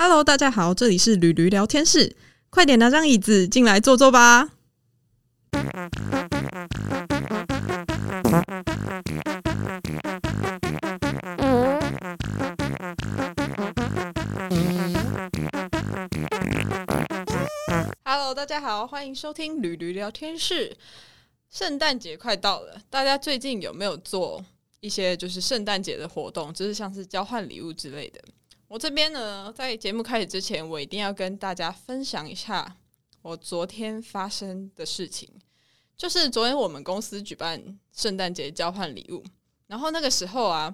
Hello，大家好，这里是驴驴聊天室，快点拿张椅子进来坐坐吧。Hello，大家好，欢迎收听驴驴聊天室。圣诞节快到了，大家最近有没有做一些就是圣诞节的活动，就是像是交换礼物之类的？我这边呢，在节目开始之前，我一定要跟大家分享一下我昨天发生的事情。就是昨天我们公司举办圣诞节交换礼物，然后那个时候啊，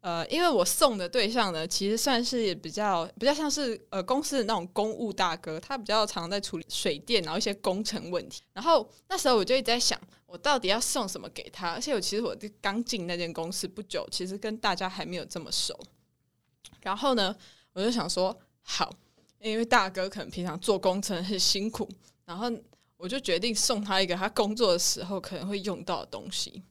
呃，因为我送的对象呢，其实算是比较比较像是呃公司的那种公务大哥，他比较常在处理水电，然后一些工程问题。然后那时候我就一直在想，我到底要送什么给他？而且我其实我刚进那间公司不久，其实跟大家还没有这么熟。然后呢，我就想说，好，因为大哥可能平常做工程很辛苦，然后我就决定送他一个他工作的时候可能会用到的东西。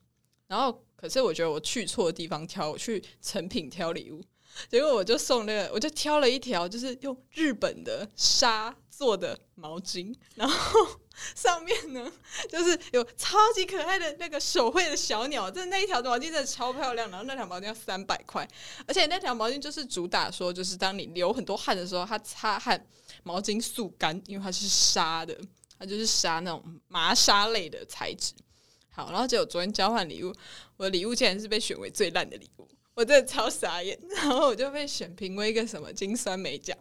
然后，可是我觉得我去错地方挑，我去成品挑礼物，结果我就送那个，我就挑了一条就是用日本的纱做的毛巾，然后。上面呢，就是有超级可爱的那个手绘的小鸟，真的那一条毛巾真的超漂亮。然后那条毛巾要三百块，而且那条毛巾就是主打说，就是当你流很多汗的时候，它擦汗毛巾速干，因为它是纱的，它就是纱那种麻纱类的材质。好，然后结果昨天交换礼物，我的礼物竟然是被选为最烂的礼物，我真的超傻眼。然后我就被选评为一个什么金酸梅奖。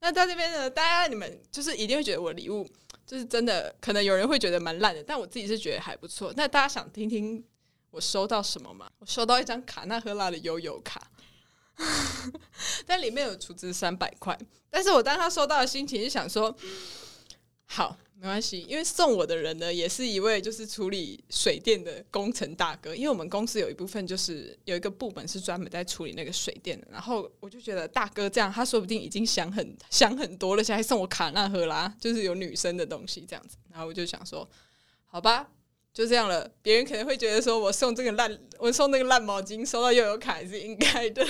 那在这边呢，大家你们就是一定会觉得我礼物。就是真的，可能有人会觉得蛮烂的，但我自己是觉得还不错。那大家想听听我收到什么吗？我收到一张卡纳赫拉的悠悠卡，但里面有储值三百块。但是我当他收到的心情是想说，好。没关系，因为送我的人呢，也是一位就是处理水电的工程大哥。因为我们公司有一部分就是有一个部门是专门在处理那个水电的。然后我就觉得大哥这样，他说不定已经想很想很多了，现在送我卡纳赫拉，就是有女生的东西这样子。然后我就想说，好吧，就这样了。别人可能会觉得说我送这个烂，我送那个烂毛巾，收到又有卡是应该的。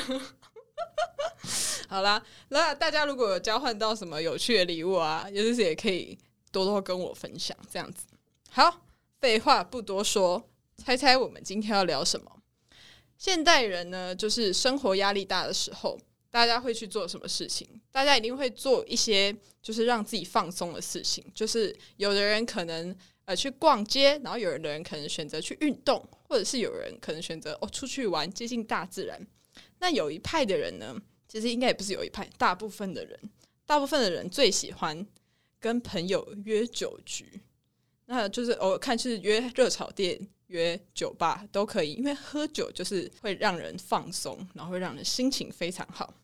好啦，那大家如果有交换到什么有趣的礼物啊，就是也可以。多多跟我分享，这样子好。废话不多说，猜猜我们今天要聊什么？现代人呢，就是生活压力大的时候，大家会去做什么事情？大家一定会做一些就是让自己放松的事情。就是有的人可能呃去逛街，然后有的人可能选择去运动，或者是有人可能选择哦出去玩，接近大自然。那有一派的人呢，其实应该也不是有一派，大部分的人，大部分的人最喜欢。跟朋友约酒局，那就是我看是约热炒店、约酒吧都可以，因为喝酒就是会让人放松，然后会让人心情非常好。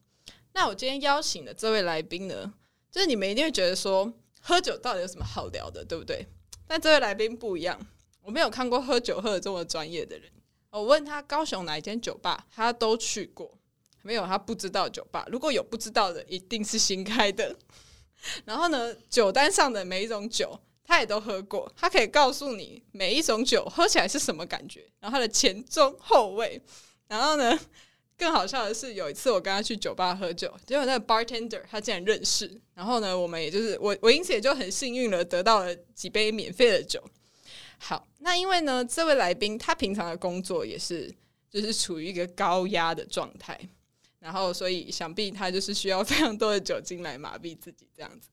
那我今天邀请的这位来宾呢，就是你们一定会觉得说，喝酒到底有什么好聊的，对不对？但这位来宾不一样，我没有看过喝酒喝的这么专业的人。我问他高雄哪一间酒吧，他都去过，没有他不知道酒吧。如果有不知道的，一定是新开的。然后呢，酒单上的每一种酒，他也都喝过，他可以告诉你每一种酒喝起来是什么感觉，然后它的前中后味。然后呢，更好笑的是，有一次我跟他去酒吧喝酒，结果那个 bartender 他竟然认识。然后呢，我们也就是我我因此也就很幸运了，得到了几杯免费的酒。好，那因为呢，这位来宾他平常的工作也是就是处于一个高压的状态。然后，所以想必他就是需要非常多的酒精来麻痹自己，这样子。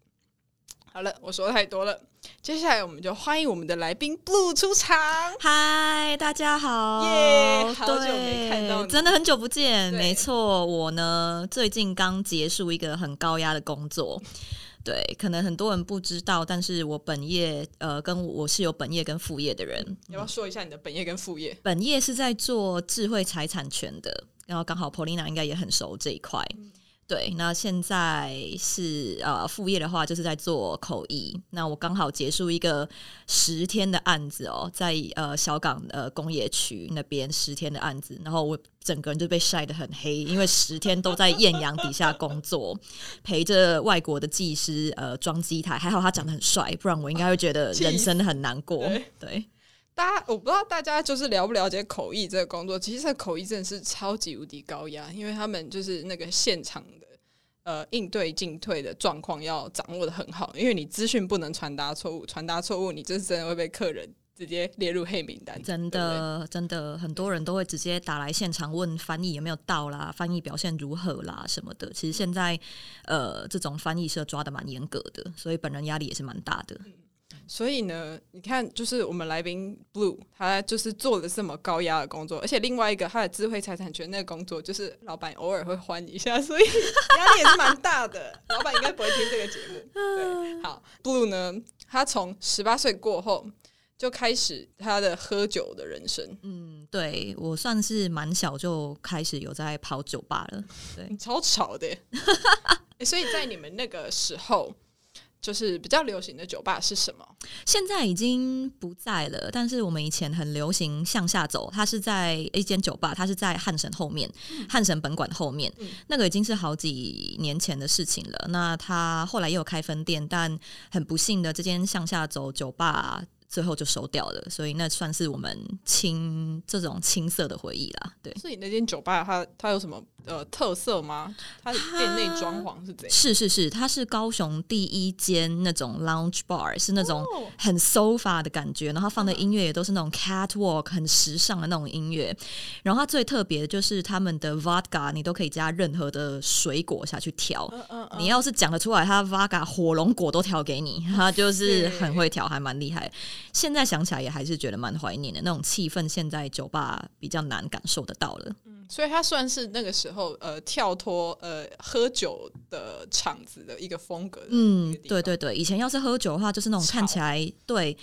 好了，我说太多了，接下来我们就欢迎我们的来宾 Blue 出场。嗨，大家好！耶，好久没看到你，真的很久不见。没错，我呢最近刚结束一个很高压的工作。对，可能很多人不知道，但是我本业呃，跟我是有本业跟副业的人。要不要说一下你的本业跟副业？本业是在做智慧财产权的。然后刚好 Polina 应该也很熟这一块，对。那现在是呃副业的话，就是在做口译。那我刚好结束一个十天的案子哦，在呃小港呃工业区那边十天的案子，然后我整个人就被晒得很黑，因为十天都在艳阳底下工作，陪着外国的技师呃装机台。还好他长得很帅，不然我应该会觉得人生很难过。对。大家我不知道大家就是了不了解口译这个工作，其实口译真的是超级无敌高压，因为他们就是那个现场的呃应对进退的状况要掌握的很好，因为你资讯不能传达错误，传达错误你就是真的会被客人直接列入黑名单。真对对的，真的，很多人都会直接打来现场问翻译有没有到啦，翻译表现如何啦什么的。其实现在，呃，这种翻译社抓的蛮严格的，所以本人压力也是蛮大的。所以呢，你看，就是我们来宾 Blue，他就是做了这么高压的工作，而且另外一个他的智慧财产权那个工作，就是老板偶尔会欢一下，所以 压力也是蛮大的。老板应该不会听这个节目。对，好，Blue 呢，他从十八岁过后就开始他的喝酒的人生，嗯，对我算是蛮小就开始有在跑酒吧了。对，超吵的 所以在你们那个时候，就是比较流行的酒吧是什么？现在已经不在了，但是我们以前很流行向下走，它是在一间酒吧，它是在汉神后面，汉神本馆后面，嗯那个已经是好几年前的事情了。那它后来也有开分店，但很不幸的，这间向下走酒吧。最后就收掉了，所以那算是我们青这种青涩的回忆啦。对，所以那间酒吧它它有什么呃特色吗？它的店内装潢是怎样？是是是，它是高雄第一间那种 lounge bar，是那种哦很 sofa 的感觉，然后放的音乐也都是那种 catwalk 很时尚的那种音乐。然后它最特别的就是他们的 vodka，你都可以加任何的水果下去调。嗯嗯嗯，你要是讲得出来，他 vodka 火龙果都调给你，他就是很会调，还蛮厉害。现在想起来也还是觉得蛮怀念的那种气氛，现在酒吧比较难感受得到了。嗯所以它算是那个时候呃跳脱呃喝酒的场子的一个风格。嗯对对对，以前要是喝酒的话，就是那种看起来对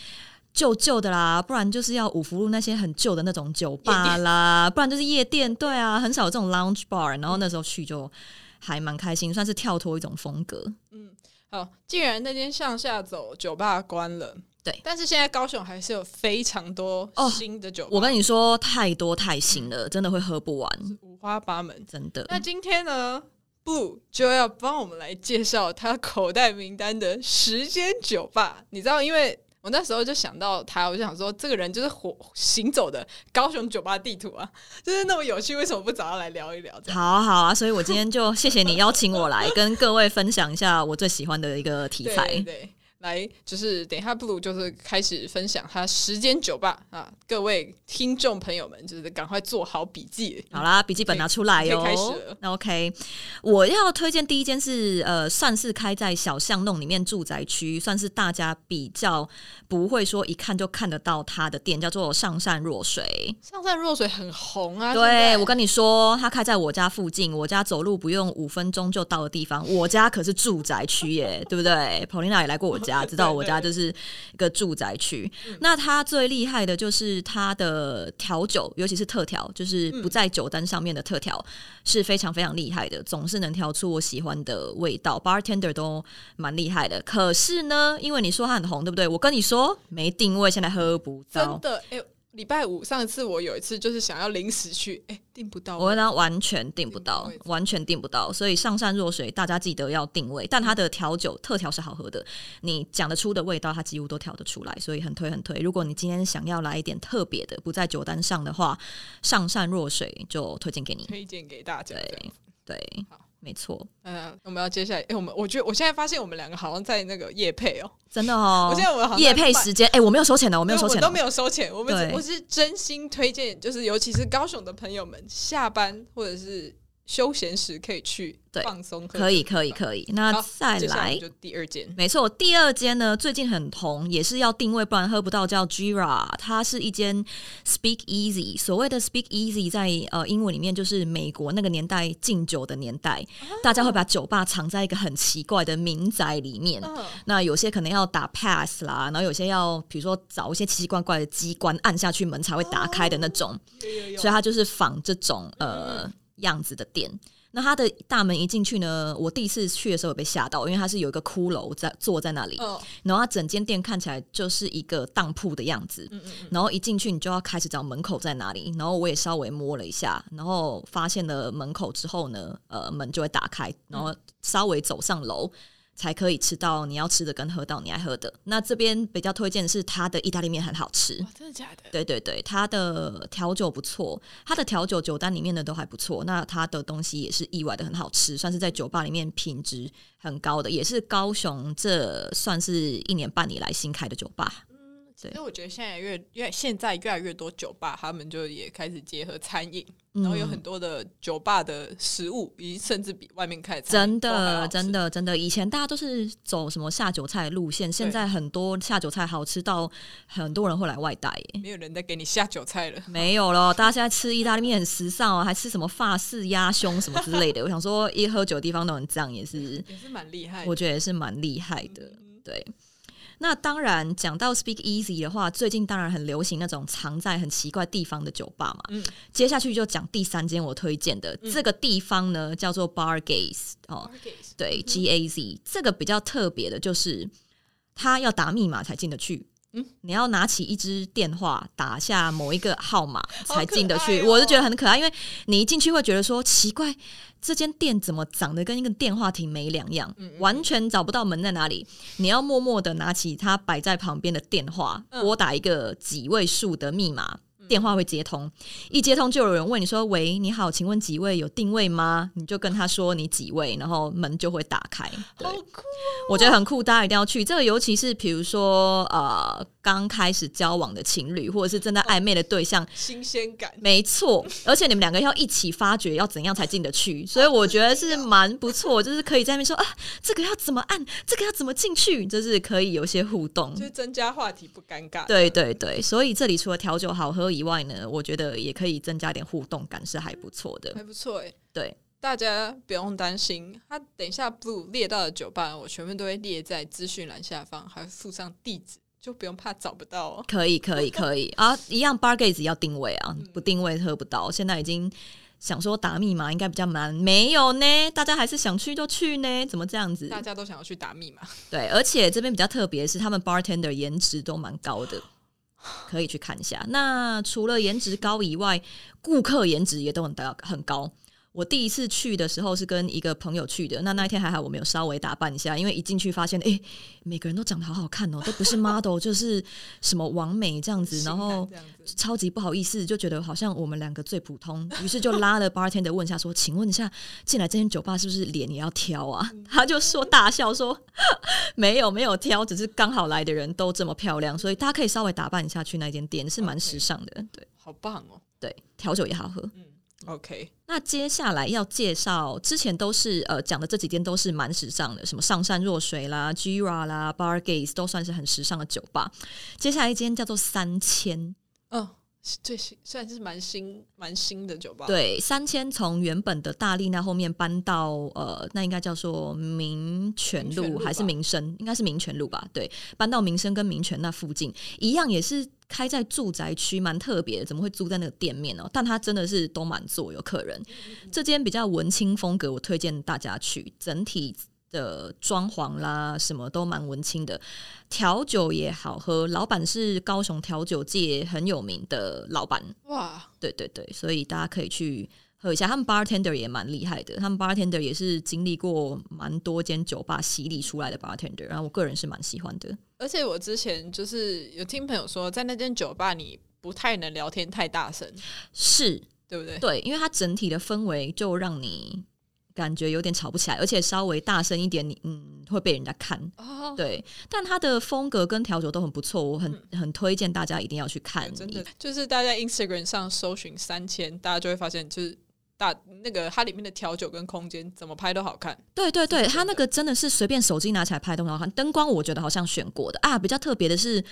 旧旧的啦，不然就是要五福路那些很旧的那种酒吧啦，不然就是夜店，对啊，很少有这种 lounge bar。然后那时候去就还蛮开心，算是跳脱一种风格。嗯好，既然那间向下走酒吧关了，对但是现在高雄还是有非常多哦新的酒吧，我跟你说，太多太新了，真的会喝不完，五花八门。真的。那今天呢，Blue 就要帮我们来介绍他口袋名单的时间酒吧。你知道，因为我那时候就想到他，我就想说，这个人就是火行走的高雄酒吧地图啊，就是那么有趣，为什么不找他来聊一聊？好啊好啊，所以我今天就谢谢你邀请我来跟各位分享一下我最喜欢的一个题材。对 对，来就是等一下，Blue 就是开始分享他时间酒吧啊，各位听众朋友们，就是赶快做好笔记。好啦，笔记本拿出来哟、可以开始了那 OK，我要推荐第一间是呃，算是开在小巷弄里面住宅区，算是大家比较不会说一看就看得到它的店，叫做上善若水。上善若水很红啊，对我跟你说，他开在我家附近，我家走路不用五分钟就到的地方。我家可是住宅区耶，对不对？Paulina 也来过我家，知道我家就是一个住宅区。那它最厉害的就是它的调酒，尤其是特调，就是不在酒单上面的特调，是非常非常厉害的，总是能调出我喜欢的味道。Bartender 都蛮厉害的。可是呢，因为你说它很红，对不对？我跟你说没定位，现在喝不到真。的哎。礼拜五上一次我有一次就是想要临时去，哎、订不到。我跟他完全订不到完全订不到，所以上善若水，大家记得要定位。但它的调酒特调是好喝的，你讲得出的味道，它几乎都调得出来，所以很推很推。如果你今天想要来一点特别的，不在酒单上的话，上善若水就推荐给你。推荐给大家。对对好，没错，嗯，我们要接下来，哎、我们我觉得我现在发现我们两个好像在那个夜配哦、真的哦。我现在我们好像夜配时间，哎、我没有收钱的，我我没有收钱的，都没有收钱，我们只我是真心推荐，就是尤其是高雄的朋友们，下班或者是休闲时可以去对放松，可以可以可以。那再来就第二间，没错，第二间呢最近很红，也是要定位，不然喝不到，叫 Gira。它是一间 Speak Easy。所谓的 Speak Easy，在呃英文里面就是美国那个年代禁酒的年代，大家会把酒吧藏在一个很奇怪的民宅里面。嗯，那有些可能要打 pass 啦，然后有些要比如说找一些奇奇怪怪的机关按下去门才会打开的那种。有有有所以它就是仿这种呃样子的店。那它的大门一进去呢，我第一次去的时候被吓到，因为它是有一个骷髅在坐在那里，哦，然后它整间店看起来就是一个当铺的样子。嗯嗯嗯，然后一进去，你就要开始找门口在哪里。然后我也稍微摸了一下，然后发现了门口之后呢，呃，门就会打开，然后稍微走上楼，才可以吃到你要吃的跟喝到你爱喝的。那这边比较推荐的是它的意大利面很好吃，真的假的？对对对，它的调酒不错，它的调酒酒单里面的都还不错。那它的东西也是意外的很好吃，算是在酒吧里面品质很高的，也是高雄这算是一年半以来新开的酒吧。对因为我觉得现在越越现在越来越多酒吧，他们就也开始结合餐饮，嗯然后有很多的酒吧的食物，已经甚至比外面开真的，真的，真的，以前大家都是走什么下酒菜路线，现在很多下酒菜好吃到很多人会来外带耶。没有人再给你下酒菜了。没有了，大家现在吃意大利面很时尚哦，还吃什么法式鸭胸什么之类的。我想说，一喝酒的地方都很脏，也是也是蛮厉害。我觉得也是蛮厉害的。嗯对，那当然讲到 Speak Easy 的话，最近当然很流行那种藏在很奇怪地方的酒吧嘛。嗯接下去就讲第三间我推荐的、这个地方呢，叫做 Bar Gaze 哦。对，G A Z 这个比较特别的就是，它要打密码才进得去。嗯你要拿起一支电话，打下某一个号码才进得去。哦我就觉得很可爱，因为你一进去会觉得说奇怪，这间店怎么长得跟一个电话亭没两样，嗯完全找不到门在哪里。你要默默的拿起它摆在旁边的电话，嗯拨打一个几位数的密码。电话会接通，一接通就有人问你说：“喂，你好，请问几位？有定位吗？”你就跟他说你几位，然后门就会打开。对好，酷，我觉得很酷，大家一定要去。这个尤其是比如说呃刚开始交往的情侣，或者是正在暧昧的对象，新鲜感。没错。而且你们两个要一起发掘要怎样才进得去，所以我觉得是蛮不错，就是可以在那边说啊，这个要怎么按，这个要怎么进去，就是可以有一些互动。就是增加话题不尴尬。对对对，所以这里除了调酒好喝以外呢，我觉得也可以增加点互动感，是还不错的。还不错哎。对，大家不用担心，他等一下 Blue 列到的酒吧，我全部都会列在资讯栏下方，还附上地址，就不用怕找不到哦。可以可以可以 啊，一样 bar gaze 要定位啊，不定位喝不到。现在已经想说打密码应该比较难，没有呢，大家还是想去就去呢，怎么这样子？大家都想要去打密码，对，而且这边比较特别是，他们 bartender 颜值都蛮高的，可以去看一下。那除了颜值高以外，顾客颜值也都很高很高。我第一次去的时候是跟一个朋友去的，那那一天还好我没有稍微打扮一下，因为一进去发现，哎、每个人都长得好好看哦，都不是 model 就是什么完美这样子，然后超级不好意思，就觉得好像我们两个最普通，于是就拉了 bartender 问一下说：“请问一下，进来这间酒吧是不是脸也要挑啊？”他就说大笑说：“ 没有没有挑，只是刚好来的人都这么漂亮，所以大家可以稍微打扮一下去那间店，是蛮时尚的。对好棒哦。对，调酒也好喝。OK，那接下来要介绍，之前都是呃讲的这几间都是蛮时尚的，什么上善若水啦、Gira 啦、Bar Gaze 都算是很时尚的酒吧。接下来一间叫做三千。嗯，是最新，算是蛮新蛮新的酒吧。，对，三千从原本的大力那后面搬到呃，那应该叫做民权路还是民生？应该是民权路吧？对，搬到民生跟民权那附近，一样也是开在住宅区，蛮特别的。怎么会租在那个店面呢、但它真的是都满座，有客人。这间比较文青风格，我推荐大家去，整体。的装潢啦，什么都蛮文青的，调酒也好喝。老板是高雄调酒界很有名的老板，哇，对对对，所以大家可以去喝一下。他们 bartender 也蛮厉害的，他们 bartender 也是经历过蛮多间酒吧洗礼出来的 bartender，然后我个人是蛮喜欢的。而且我之前就是有听朋友说，在那间酒吧你不太能聊天太大声，是对不对？对，因为它整体的氛围就让你感觉有点吵不起来，而且稍微大声一点，你嗯会被人家看。哦，对，但它的风格跟调酒都很不错，我很很推荐大家一定要去看。真的就是大家 Instagram 上搜寻三千，大家就会发现，就是大那个它里面的调酒跟空间怎么拍都好看。对对对，它那个真的是随便手机拿起来拍都很好看。灯光我觉得好像选过的啊。比较特别的是，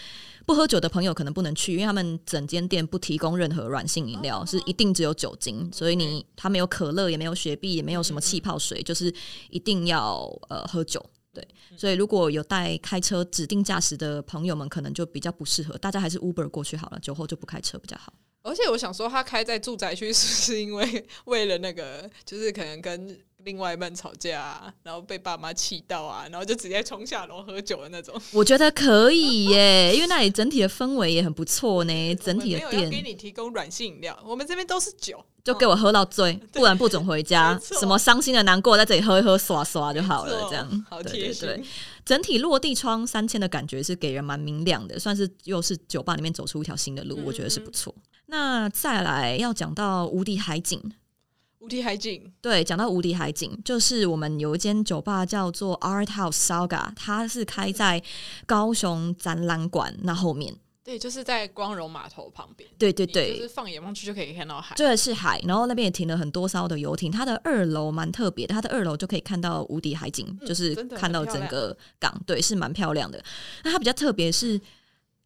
不喝酒的朋友可能不能去，因为他们整间店不提供任何软性饮料，是一定只有酒精，所以你它没有可乐，也没有雪碧，也没有什么气泡水，就是一定要呃喝酒。对，所以如果有带开车指定驾驶的朋友们，可能就比较不适合，大家还是 Uber 过去好了，酒后就不开车比较好。而且我想说，他开在住宅区，是不是因为为了那个，就是可能跟另外一半吵架啊，然后被爸妈气到啊，然后就直接冲下楼喝酒的那种。我觉得可以耶，因为那里整体的氛围也很不错呢，整体的我们没有要给你提供软性饮料，我们这边都是酒。就给我喝到醉，不然不准回家什么伤心的、难过，在这里喝一喝、刷刷就好了，这样。好对贴心。对对，整体落地窗三千的感觉是给人蛮明亮的，算是又是酒吧里面走出一条新的路，嗯我觉得是不错。那再来要讲到无敌海景，无敌海景，对，讲到无敌海景，就是我们有一间酒吧叫做 Art House Saga，它是开在高雄展览馆那后面。对，就是在光荣码头旁边。对对对就是，放眼望去就可以看到海。这是海，然后那边也停了很多艘的游艇。它的二楼蛮特别的，它的二楼就可以看到无敌海景，嗯就是看到整个港，对，是蛮漂亮的。那它比较特别是。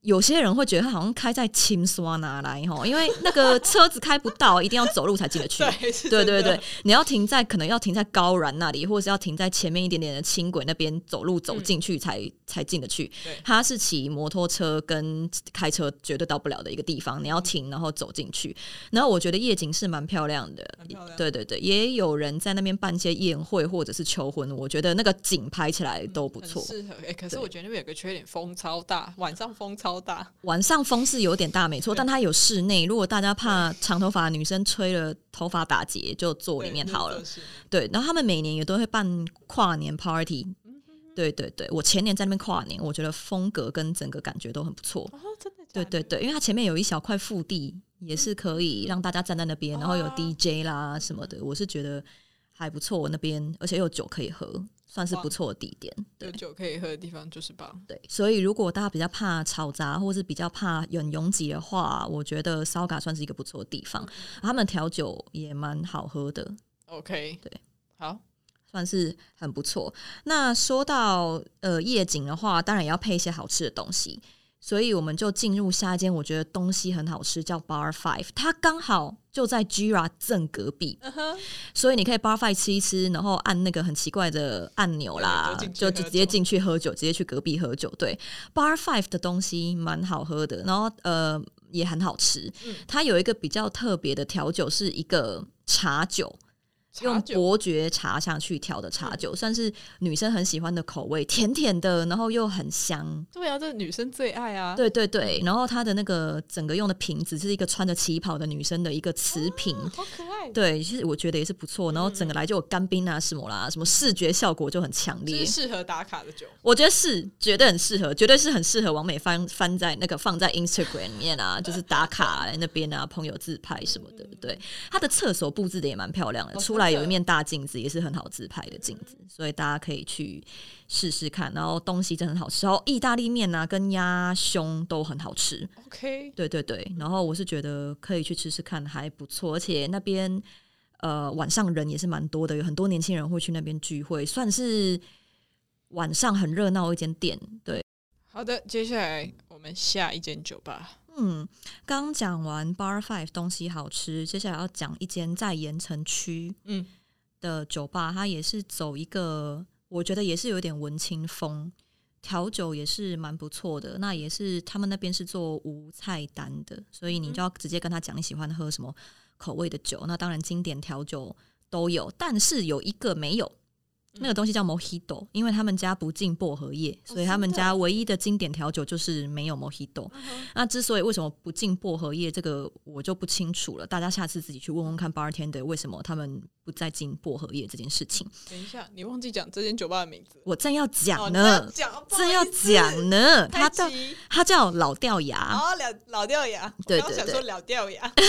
有些人会觉得他好像开在青刷拿来吼，因为那个车子开不到，一定要走路才进得去。对，对对对，你要停在可能要停在高燃那里，或者是要停在前面一点点的轻轨那边走路走进去才、才进得去对。它是骑摩托车跟开车绝对到不了的一个地方，你要停然后走进去。然后我觉得夜景是蛮漂亮的，对对对，也有人在那边办一些宴会或者是求婚，我觉得那个景拍起来都不错很。适合。哎、可是我觉得那边有个缺点，风超大，晚上风超大。晚上风是有点大，没错，但它有室内。如果大家怕长头发的女生吹了头发打结，就坐里面好了。。对，然后他们每年也都会办跨年 party。对对对，我前年在那边跨年，我觉得风格跟整个感觉都很不错。哦，真的的？对对对，因为它前面有一小块腹地，也是可以让大家站在那边，然后有哦 DJ 啦什么的，我是觉得还不错。那边而且有酒可以喝，算是不错的地点。对有酒可以喝的地方就是棒。对，所以如果大家比较怕吵杂，或是比较怕很拥挤的话，我觉得烧嘎算是一个不错的地方。他们调酒也蛮好喝的，OK，对，好，算是很不错。那说到呃夜景的话，当然也要配一些好吃的东西，所以我们就进入下一间我觉得东西很好吃，叫 Bar Five，它刚好就在 Gira 正隔壁，所以你可以 Bar Five 吃一吃，然后按那个很奇怪的按钮啦，就就直接进去喝酒，直接去隔壁喝酒。对，Bar Five 的东西蛮好喝的，然后呃也很好吃。嗯它有一个比较特别的调酒，是一个茶酒。用伯爵茶下去调的茶酒，算是女生很喜欢的口味，甜甜的，然后又很香。对啊，这是女生最爱啊。对对对，然后它的那个整个用的瓶子是一个穿着旗袍的女生的一个瓷瓶，啊好可爱。对，其实我觉得也是不错。然后整个来就有干冰啊什么啦，什么视觉效果就很强烈。适合打卡的酒。我觉得是绝对很适合，绝对是很适合王美翻翻在那个放在 Instagram 里面啊，就是打卡那边啊，朋友自拍什么的。对，它的厕所布置的也蛮漂亮的，哦出来有一面大镜子，也是很好自拍的镜子，所以大家可以去试试看。然后东西真的很好吃，然后意大利面啊跟鸭胸都很好吃。OK，对对对，然后我是觉得可以去吃吃看，还不错，而且那边呃晚上人也是蛮多的，有很多年轻人会去那边聚会，算是晚上很热闹的一间店。对，好的，接下来我们下一间酒吧。嗯，刚讲完 Bar Five 东西好吃，接下来要讲一间在盐城区嗯的酒吧，它也是走一个我觉得也是有点文青风。调酒也是蛮不错的，那也是他们那边是做无菜单的，所以你就要直接跟他讲你喜欢喝什么口味的酒。那当然经典调酒都有，但是有一个没有，那个东西叫 Mojito，因为他们家不进薄荷叶，所以他们家唯一的经典调酒就是没有 Mojito。那之所以为什么不进薄荷叶，这个我就不清楚了。大家下次自己去问问看 bartender 为什么他们不再进薄荷叶这件事情。等一下，你忘记讲这间酒吧的名字。我正要哦讲呢，讲，正要讲呢，太它叫急它叫老掉牙。哦，老老掉牙，对对对我想说老掉牙，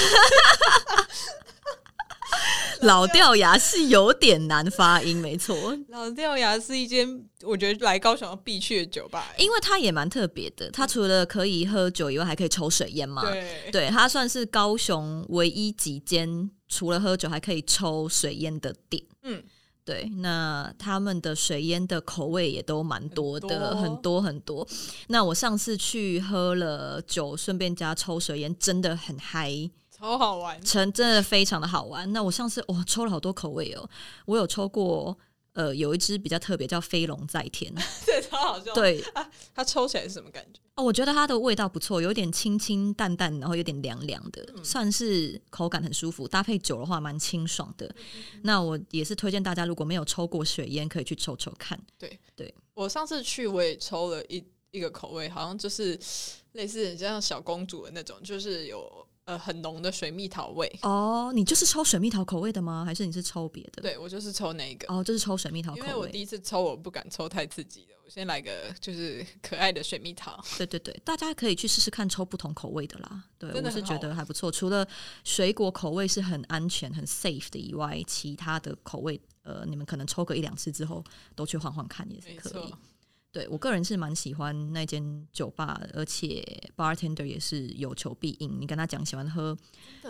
老掉牙是有点难发音，没错，老掉牙是一间我觉得来高雄要必去的酒吧、欸。因为它也蛮特别的。它除了可以喝酒以外，还可以抽水烟嘛。对，对，它算是高雄唯一几间除了喝酒还可以抽水烟的店。嗯，对，那他们的水烟的口味也都蛮多的，很很多很多。那我上次去喝了酒，顺便加抽水烟，真的很嗨，超好玩。成真的非常的好玩。那我上次我、抽了好多口味哦，我有抽过呃，有一支比较特别，叫飞龙在天。对，超好笑。对，它抽起来是什么感觉？哦，我觉得它的味道不错，有点清清淡淡，然后有点凉凉的，算是口感很舒服。搭配酒的话，蛮清爽的。那我也是推荐大家，如果没有抽过水烟，可以去抽抽看。对对，我上次去我也抽了一一个口味，好像就是类似像小公主的那种，就是有。呃，很浓的水蜜桃味哦，你就是抽水蜜桃口味的吗？还是你是抽别的？对我就是抽那个哦，就是抽水蜜桃口味。因为我第一次抽，我不敢抽太刺激的，我先来个就是可爱的水蜜桃。对对对，大家可以去试试看抽不同口味的啦。对，我是觉得还不错。除了水果口味是很安全、很 safe 的以外，其他的口味，呃，你们可能抽个一两次之后，都去换换看也是可以。对我个人是蛮喜欢那间酒吧，而且 bartender 也是有求必应。你跟他讲喜欢喝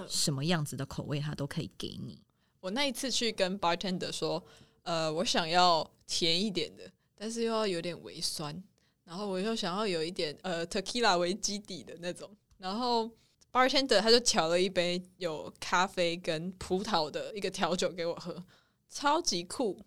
什么样子的口味，他都可以给你。我那一次去跟 bartender 说，呃，我想要甜一点的，但是又要有点微酸，然后我又想要有一点呃 tequila 为基底的那种。然后 bartender 他就调了一杯有咖啡跟葡萄的一个调酒给我喝，超级酷。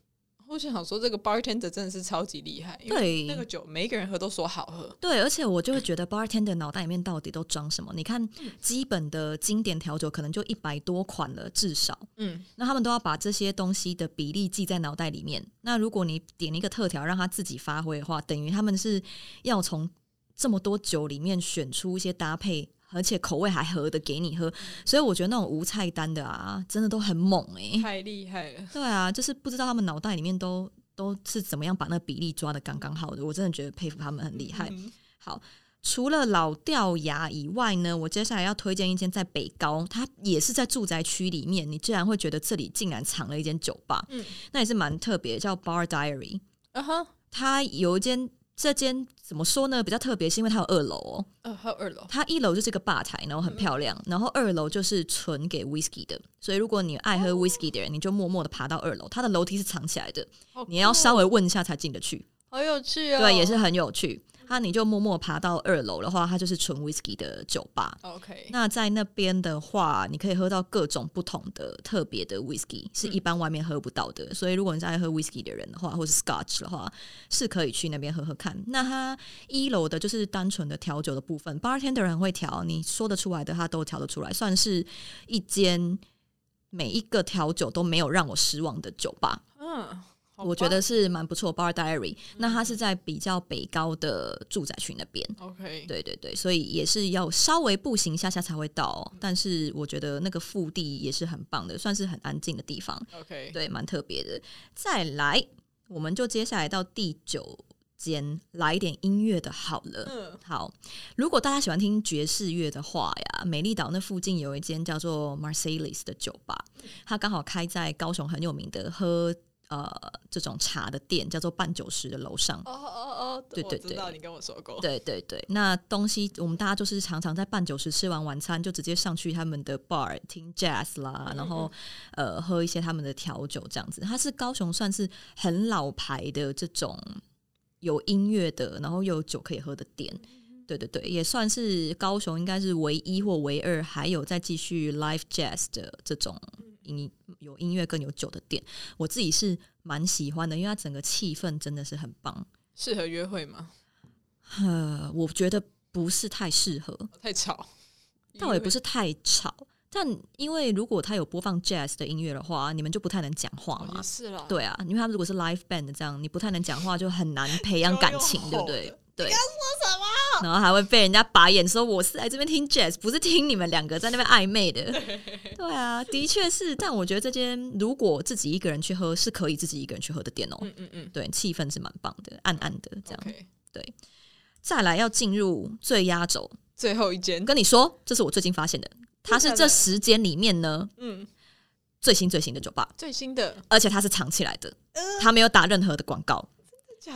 我就想说，这个 bartender 真的是超级厉害，对那个酒，每一个人喝都说好喝。对，而且我就会觉得 bartender 脑袋里面到底都装什么？你看，基本的经典调酒可能就一百多款了，至少。嗯，那他们都要把这些东西的比例记在脑袋里面。那如果你点一个特调让他自己发挥的话，等于他们是要从这么多酒里面选出一些搭配。而且口味还合的给你喝，所以我觉得那种无菜单的啊，真的都很猛哎，太厉害了。对啊，就是不知道他们脑袋里面都都是怎么样把那个比例抓的刚刚好的，我真的觉得佩服他们很厉害。好，除了老掉牙以外呢，我接下来要推荐一间在北高，它也是在住宅区里面，你竟然会觉得这里竟然藏了一间酒吧，嗯，那也是蛮特别，叫 Bar Diary。嗯哼，它有一间。这间怎么说呢？比较特别是因为它有二楼哦，呃，还有二楼。它一楼就是个吧台，然后很漂亮，然后二楼就是纯给 whisky 的。所以如果你爱喝 whisky 的人，你就默默的爬到二楼。它的楼梯是藏起来的，你要稍微问一下才进得去。好有趣啊！对，也是很有趣。他你就默默爬到二楼的话，它就是纯 whisky 的酒吧。OK，那在那边的话，你可以喝到各种不同的特别的 whisky，是一般外面喝不到的。所以如果你是爱喝 whisky 的人的话，或是 Scotch 的话，是可以去那边喝喝看。那它一楼的就是单纯的调酒的部分，bartender 很会调，你说得出来的他都调得出来，算是一间每一个调酒都没有让我失望的酒吧。嗯。我觉得是蛮不错，Bar Diary。那它是在比较北高的住宅区那边。OK，对对对，所以也是要稍微步行下下才会到。但是我觉得那个腹地也是很棒的，算是很安静的地方。OK，对，蛮特别的。再来，我们就接下来到第九间，来一点音乐的好了。嗯，好。如果大家喜欢听爵士乐的话呀，美丽岛那附近有一间叫做 Marcellus 的酒吧，它刚好开在高雄很有名的喝。呃，这种茶的店叫做半九十的楼上。哦哦哦，对对对，你跟我说过。对对对，那东西我们大家就是常常在半九十吃完晚餐，就直接上去他们的 bar 听 jazz 啦，然后呃喝一些他们的调酒这样子。它是高雄算是很老牌的这种有音乐的，然后又有酒可以喝的店。对对对，也算是高雄应该是唯一或唯二还有在继续 live jazz 的这种。音有音乐更有酒的店，我自己是蛮喜欢的，因为它整个气氛真的是很棒。适合约会吗？呃，我觉得不是太适合，太吵，倒也不是太吵。但因为如果他有播放 jazz 的音乐的话，你们就不太能讲话嘛。是了，对啊，因为他们如果是 live band 这样，你不太能讲话，就很难 培养感情，对不对？对。然后还会被人家白眼，说我是来这边听 jazz，不是听你们两个在那边暧昧的。对。啊，的确是。但我觉得这间如果自己一个人去喝，是可以自己一个人去喝的店哦。嗯嗯嗯，对，气氛是蛮棒的，暗暗的这样。对，再来要进入最压轴。最后一间，跟你说，这是我最近发现的，它是这十间里面呢，嗯，最新最新的酒吧，最新的，而且它是藏起来的，它没有打任何的广告。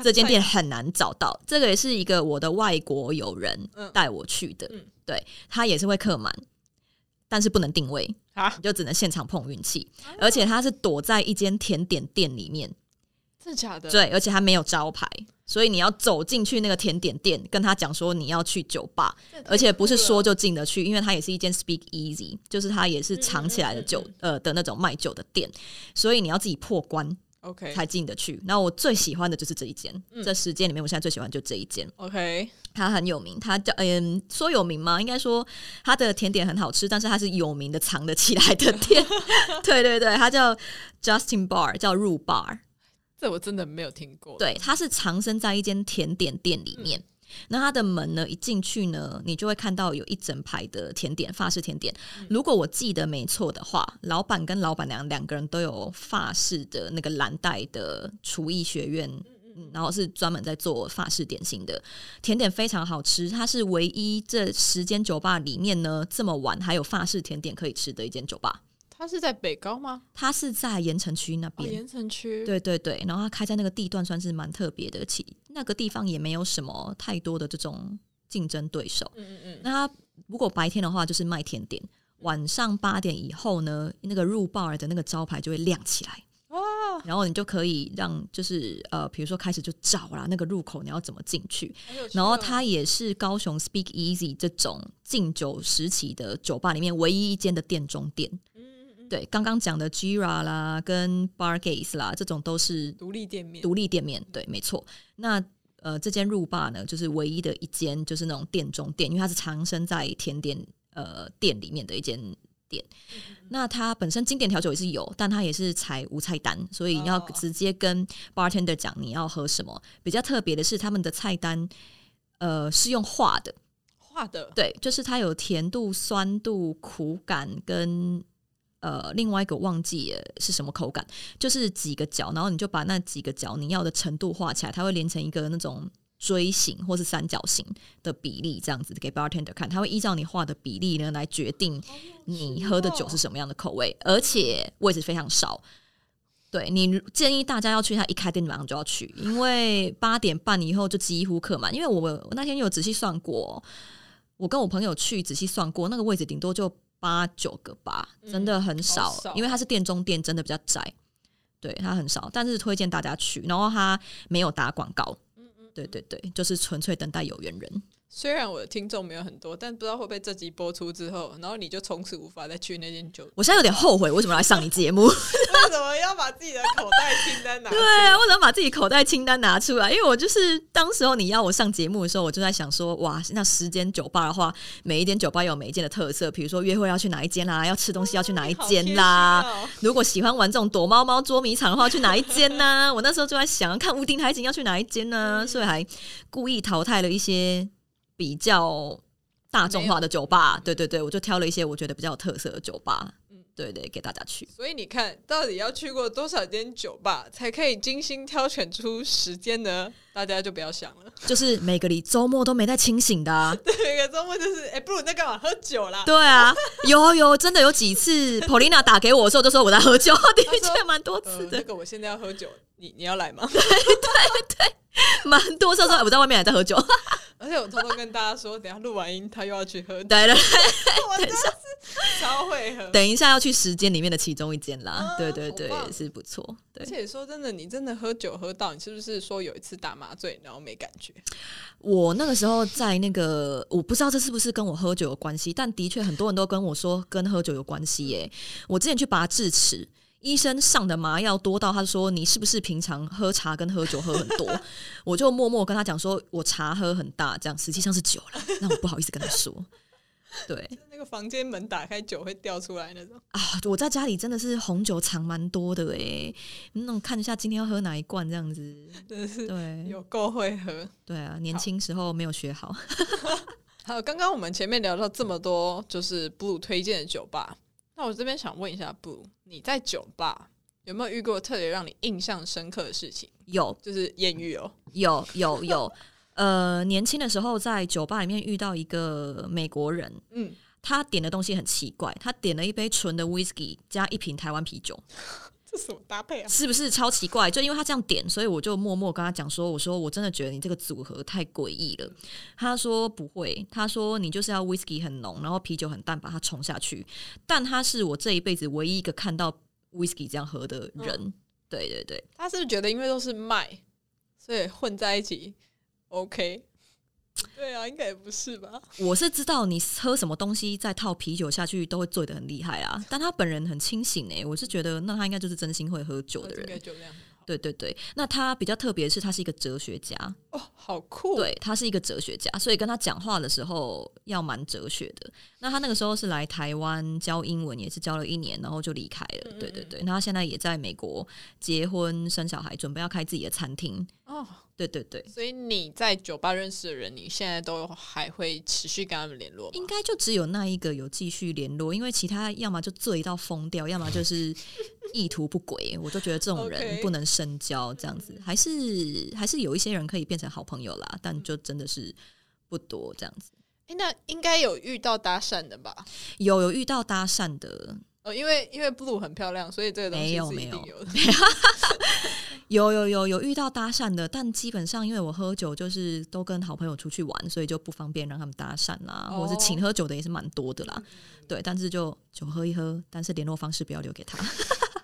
这间店很难找到，这个也是一个我的外国友人带我去的，对他也是会客满，但是不能定位啊，就只能现场碰运气，而且他是躲在一间甜点店里面，真的假的？对，而且他没有招牌，所以你要走进去那个甜点店，跟他讲说你要去酒吧，而且不是说就进得去，因为它也是一间 Speak Easy，就是它也是藏起来的酒呃的那种卖酒的店，所以你要自己破关。OK 才进得去。那我最喜欢的就是这一间，嗯这十间里面，我现在最喜欢就这一间。OK，它很有名，它叫嗯，说有名吗？应该说它的甜点很好吃，但是它是有名的藏得起来的店。对对对，它叫 Justin Bar，叫入 bar。这我真的没有听过。对，它是藏身在一间甜点店里面。那它的门呢，一进去呢，你就会看到有一整排的甜点，法式甜点。如果我记得没错的话，老板跟老板娘两个人都有法式的那个蓝带的厨艺学院。嗯然后是专门在做法式点心的甜点，非常好吃。它是唯一这十间酒吧里面呢，这么晚还有法式甜点可以吃的一间酒吧。它是在北高吗？它是在盐城区那哦，边，盐城区。，对对对，然后它开在那个地段算是蛮特别的，其那个地方也没有什么太多的这种竞争对手。嗯嗯嗯，那它如果白天的话就是卖甜点，晚上八点以后呢，那个入 bar 的那个招牌就会亮起来。哇，然后你就可以让，就是呃，比如说开始就找啦，那个入口你要怎么进去。然后哦它也是高雄 Speak Easy 这种禁酒时期的酒吧里面唯一一间的店中店。对，刚刚讲的 Gira 啦，跟 Bar Gaze 啦，这种都是独立店面。独立店面，对，没错。那呃，这间入霸呢，就是唯一的一间，就是那种店中店，因为它是藏身在甜点呃店里面的一间店。那它本身经典调酒也是有，但它也是采无菜单，所以你要哦直接跟 bartender 讲你要喝什么。比较特别的是，他们的菜单呃是用画的，画的，对，就是它有甜度、酸度、苦感跟呃另外一个忘记了是什么口感，就是几个角，然后你就把那几个角你要的程度画起来，它会连成一个那种锥形或是三角形的比例，这样子给 bartender 看，他会依照你画的比例呢来决定你喝的酒是什么样的口味，而且位置非常少。对你建议大家要去，他一开店马上就要去，因为八点半以后就几乎客满。因为我我那天有仔细算过，我跟我朋友去仔细算过，那个位置顶多就八九个吧，真的很少，因为它是店中店，真的比较窄，对它很少，但是推荐大家去，然后它没有打广告，嗯嗯。对对对，就是纯粹等待有缘人。虽然我的听众没有很多，但不知道会不会这集播出之后，然后你就从此无法再去那间酒。我现在有点后悔，为什么来上你节目？为什么要把自己的口袋清单拿出对？啊，为什么把自己口袋清单拿出来？因为我就是当时候你要我上节目的时候，我就在想说，哇，那十间酒吧的话，每一间酒吧有每一间的特色，比如说约会要去哪一间啦，要吃东西要去哪一间啦。如果喜欢玩这种躲猫猫捉迷藏的话，去哪一间呢？我那时候就在想，看屋顶海景要去哪一间呢？所以还故意淘汰了一些比较大众化的酒吧。对对对，我就挑了一些我觉得比较有特色的酒吧。对对，给大家去。所以你看，到底要去过多少间酒吧才可以精心挑选出时间呢？大家就不要想了。就是每个礼周末都没在清醒的、啊。每个周末就是，哎、不如你在干嘛？喝酒啦。对啊，有有，真的有几次，Polina 打给我的时候就说我在喝酒，的确蛮多呃次，的，那个我现在要喝酒，你你要来吗？对对对蛮多次说哎我在外面还在喝酒。而且我偷偷跟大家说，等下录完音，他又要去喝酒，对对，我真的是超会喝。等一下要去时间里面的其中一间啦。啊对对对，是不错。对而，且说真的，你真的喝酒喝到，你是不是说有一次打麻醉，然后没感觉？我那个时候在那个，我不知道这是不是跟我喝酒有关系，但的确很多人都跟我说跟喝酒有关系耶。我之前去拔智齿。医生上的麻药多到他说你是不是平常喝茶跟喝酒喝很多？我就默默跟他讲说，我茶喝很大，这样实际上是酒了。那我不好意思跟他说。对那个房间门打开，酒会掉出来那种。啊，我在家里真的是红酒藏蛮多的诶，那种看一下今天要喝哪一罐这样子。真的是对有够会喝。对啊，年轻时候没有学好。好，刚刚我们前面聊到这么多，就是 Blue 推荐的酒吧。那我这边想问一下 Blue，你在酒吧有没有遇过特别让你印象深刻的事情？有就是艳遇哦。有有有，呃，年轻的时候在酒吧里面遇到一个美国人，嗯，他点的东西很奇怪，他点了一杯纯的 whisky 加一瓶台湾啤酒，这什么搭配啊？是不是超奇怪？就因为他这样点，所以我就默默跟他讲说：“我说我真的觉得你这个组合太诡异了。”他说不会，他说你就是要 whisky 很浓，然后啤酒很淡，把它冲下去。但他是我这一辈子唯一一个看到 whisky 这样喝的人。对对对，他是不是觉得因为都是麦，所以混在一起 OK？对啊，应该也不是吧？我是知道你喝什么东西再套啤酒下去都会醉得很厉害啊，但他本人很清醒诶、我是觉得那他应该就是真心会喝酒的人。对对对，那他比较特别是，他是一个哲学家，哦，好酷！对他是一个哲学家，所以跟他讲话的时候要蛮哲学的。那他那个时候是来台湾教英文，也是教了一年，然后就离开了。对对对，那他现在也在美国结婚生小孩，准备要开自己的餐厅。哦，对对对，所以你在酒吧认识的人，你现在都还会持续跟他们联络？应该就只有那一个有继续联络，因为其他要么就醉到疯掉，要么就是意图不轨。我就觉得这种人不能深交，这样子还是还是有一些人可以变成好朋友啦，但就真的是不多这样子。哎，那应该有遇到搭讪的吧？有有遇到搭讪的。因为因为 blue 很漂亮，所以这个东西是一定有的。有有有有遇到搭讪的，但基本上因为我喝酒就是都跟好朋友出去玩，所以就不方便让他们搭讪啦，或者是请喝酒的也是蛮多的啦。对，但是就酒喝一喝，但是联络方式不要留给他。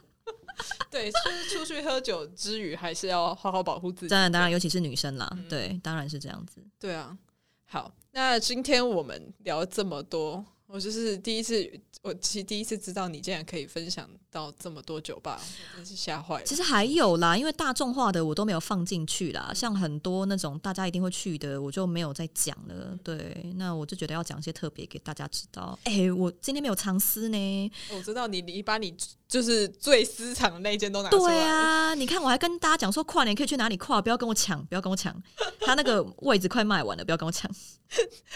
对，出出去喝酒之余，还是要好好保护自己。当然，当然，尤其是女生啦，对，当然是这样子。对啊，好，那今天我们聊这么多。我就是第一次，我其实第一次知道你竟然可以分享到这么多酒吧，真是吓坏了。其实还有啦，因为大众化的我都没有放进去啦，像很多那种大家一定会去的，我就没有再讲了。对，那我就觉得要讲一些特别给大家知道。哎，我今天没有藏私呢。我知道你，你把你就是最私藏的那一件都拿出来。对啊，你看我还跟大家讲说，跨年可以去哪里跨，不要跟我抢，不要跟我抢。他那个位置快卖完了，不要跟我抢。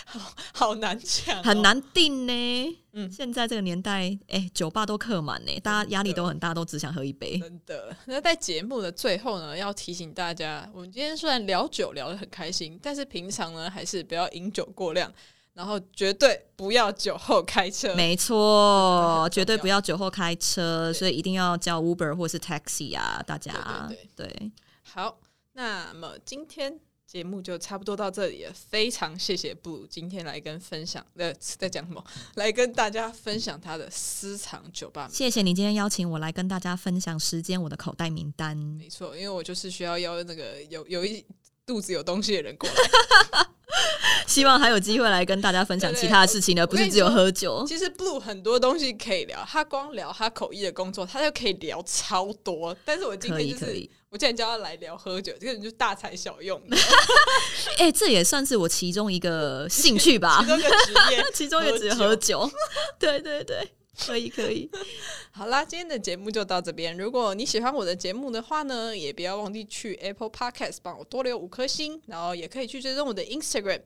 好 好难抢，很难定呢。嗯，现在这个年代，哎，酒吧都客满呢，大家压力都很大，都只想喝一杯。真的。那在节目的最后呢，要提醒大家，我们今天虽然聊酒聊得很开心，但是平常呢，还是不要饮酒过量，然后绝对不要酒后开车。没错，绝对不要酒后开车，所以一定要叫 Uber 或是 Taxi 啊，大家。对，好，那么今天。节目就差不多到这里了，非常谢谢布鲁今天来跟分享，呃，在讲什么？来跟大家分享他的私藏酒吧。谢谢你今天邀请我来跟大家分享时间我的口袋名单。没错，因为我就是需要邀那个有有一肚子有东西的人过来。希望还有机会来跟大家分享其他的事情呢，不是只有喝酒。其实 Blue 很多东西可以聊，他光聊他口译的工作，他就可以聊超多。但是我今天就是，我今天叫他来聊喝酒，这个人就大材小用。哎，这也算是我其中一个兴趣吧，其中一个职业，其中一个职业喝酒。对对对。可以可以，好啦，今天的节目就到这边。如果你喜欢我的节目的话呢，也不要忘记去 Apple Podcast 帮我多留五颗星，然后也可以去追踪我的 Instagram。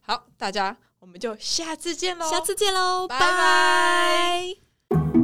好，大家我们就下次见喽，下次见喽，拜拜。